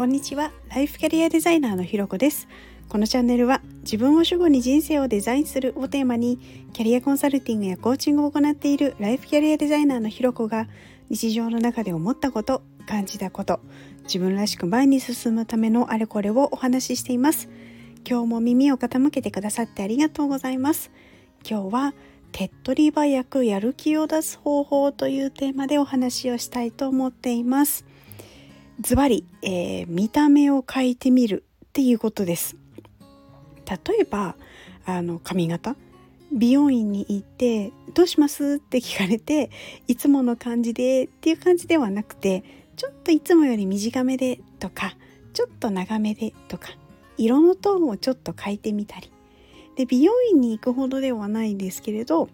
こんにちは。ライフキャリアデザイナーのひろこです。このチャンネルは自分を主語に人生をデザインするをテーマにキャリアコンサルティングやコーチングを行っているライフキャリアデザイナーのひろこが日常の中で思ったこと感じたこと自分らしく前に進むためのあれこれをお話ししています。今日も耳を傾けてくださってありがとうございます。今日は手っ取り早くやる気を出す方法というテーマでお話をしたいと思っています。ズバリ、え、見た目を変えてみるっていうことです例えばあの髪型美容院に行って「どうします?」って聞かれていつもの感じでっていう感じではなくてちょっといつもより短めでとかちょっと長めでとか色のトーンをちょっと変えてみたりで美容院に行くほどではないんですけれど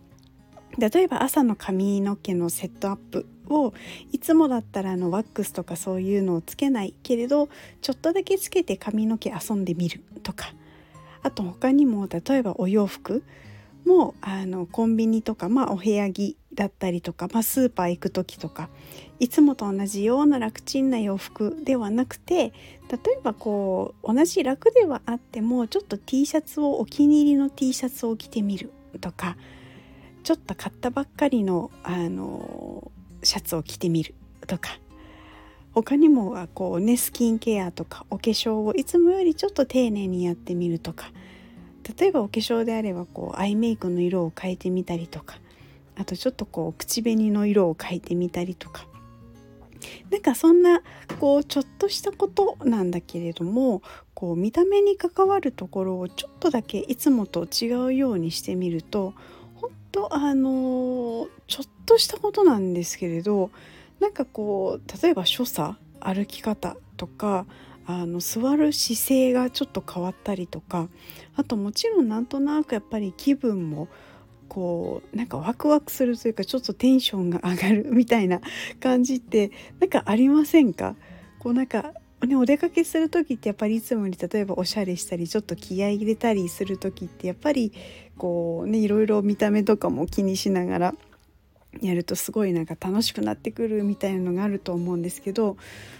例えば朝の髪の毛のセットアップをいつもだったらあのワックスとかそういうのをつけないけれどちょっとだけつけて髪の毛遊んでみるとか。あと他にも例えばお洋服もあのコンビニとか、まあ、お部屋着だったりとか、まあ、スーパー行く時とかいつもと同じような楽ちんな洋服ではなくて例えばこう同じ楽ではあってもちょっと T シャツをお気に入りの T シャツを着てみるとかちょっと買ったばっかりのあのシャツを着てみるとか他にもはこうねスキンケアとかお化粧をいつもよりちょっと丁寧にやってみるとか例えばお化粧であればこうアイメイクの色を変えてみたりとかあとちょっとこう口紅の色を変えてみたりとかなんかそんなこうちょっとしたことなんだけれどもこう見た目に関わるところをちょっとだけいつもと違うようにしてみると本当あのちょっとしたことなんですけれどなんかこう例えば所作歩き方とかあの座る姿勢がちょっと変わったりとかあともちろんなんとなくやっぱり気分もこうなんかワクワクするというかちょっとテンションが上がるみたいな感じってなんかありませんか？こうなんかね、お出かけする時ってやっぱりいつもより例えばおしゃれしたりちょっと気合い入れたりする時ってやっぱりこうねいろいろ見た目とかも気にしながらやるとすごいなんか楽しくなってくるみたいなのがあると思うんですけど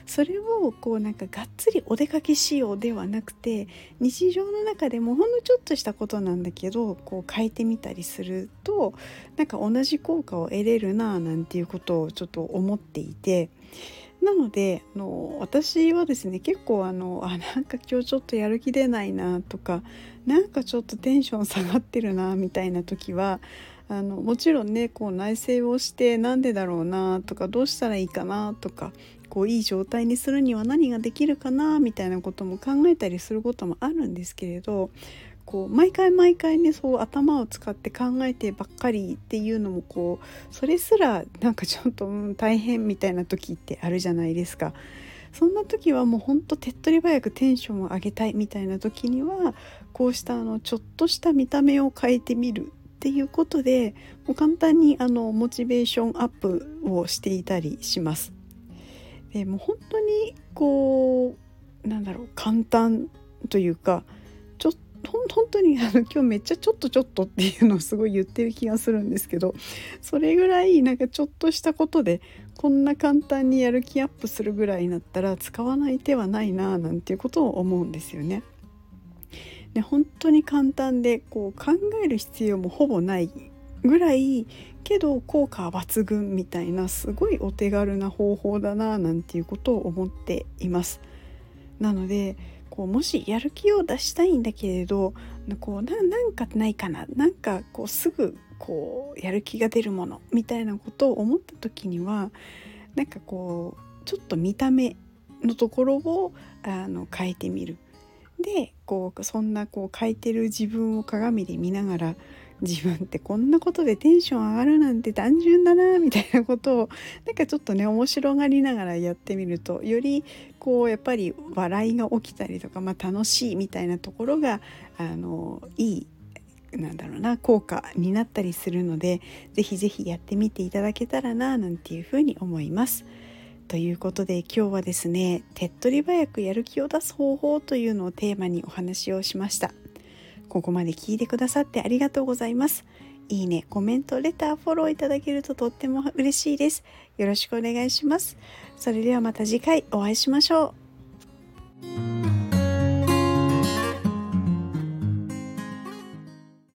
それをこうなんかがっつりお出かけ仕様ではなくて日常の中でもほんのちょっとしたことなんだけどこう変えてみたりするとなんか同じ効果を得れるななんていうことをちょっと思っていて。なのであの私はですね結構あのあなんか今日ちょっとやる気出ないなとかなんかちょっとテンション下がってるなみたいな時はあのもちろんねこう内省をしてなんでだろうなとかどうしたらいいかなとかこういい状態にするには何ができるかなみたいなことも考えたりすることもあるんですけれどこう毎回毎回ねそう頭を使って考えてばっかりっていうのもこうそれすらなんかちょっと、うん、大変みたいな時ってあるじゃないですか。そんな時はもうほんと手っ取り早くテンションを上げたいみたいな時にはこうしたあのちょっとした見た目を変えてみるっていうことでもう簡単にあのモチベーションアップをしていたりします。でもう本当にこうなんだろう簡単というか本当にあの今日めっちゃちょっとちょっとっていうのをすごい言ってる気がするんですけどそれぐらいなんかちょっとしたことでこんな簡単にやる気アップするぐらいになったら使わない手はないななんていうことを思うんですよね。で本当に簡単でこう考える必要もほぼないぐらいけど効果は抜群みたいなすごいお手軽な方法だななんていうことを思っています。なのでこうもしやる気を出したいんだけれどこうなんかないかな？なんかこうすぐこうやる気が出るものみたいなことを思った時にはなんかこうちょっと見た目のところをあの変えてみる。でこうそんなこう書いてる自分を鏡で見ながら自分ってこんなことでテンション上がるなんて単純だなみたいなことをなんかちょっとね面白がりながらやってみるとよりこうやっぱり笑いが起きたりとか、まあ、楽しいみたいなところがあのいいなんだろうな効果になったりするので是非是非やってみていただけたらななんていうふうに思います。ということで今日はですね手っ取り早くやる気を出す方法というのをテーマにお話をしましたここまで聞いてくださってありがとうございます。いいね、コメント、レター、フォローいただけるととっても嬉しいです。よろしくお願いします。それではまた次回お会いしましょう。